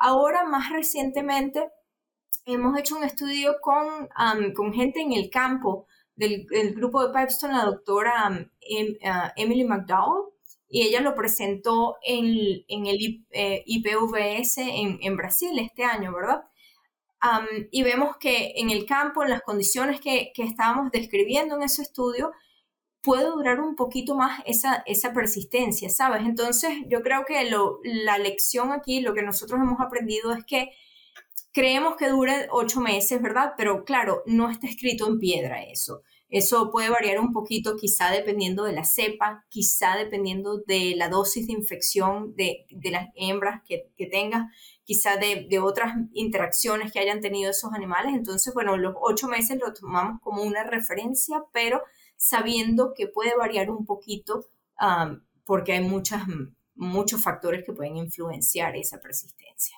Ahora, más recientemente, hemos hecho un estudio con, con gente en el campo del, grupo de Pipestone, la doctora em, ah, Emily McDowell, y ella lo presentó en, el IPVS eh, en, Brasil este año, ¿verdad? y vemos que en el campo, en las condiciones que, que estábamos describiendo en ese estudio, puede durar un poquito más esa, esa persistencia, ¿sabes? Entonces, yo creo que la lección aquí, lo que nosotros hemos aprendido es que creemos que dure ocho meses, ¿verdad? Pero claro, no está escrito en piedra eso. Eso puede variar un poquito, quizá dependiendo de la cepa, quizá dependiendo de la dosis de infección de, de las hembras que, que tengas, quizá de, de, otras interacciones que hayan tenido esos animales. Entonces, bueno, los ocho meses lo tomamos como una referencia, pero sabiendo que puede variar un poquito porque hay muchas, muchos factores que pueden influenciar esa persistencia.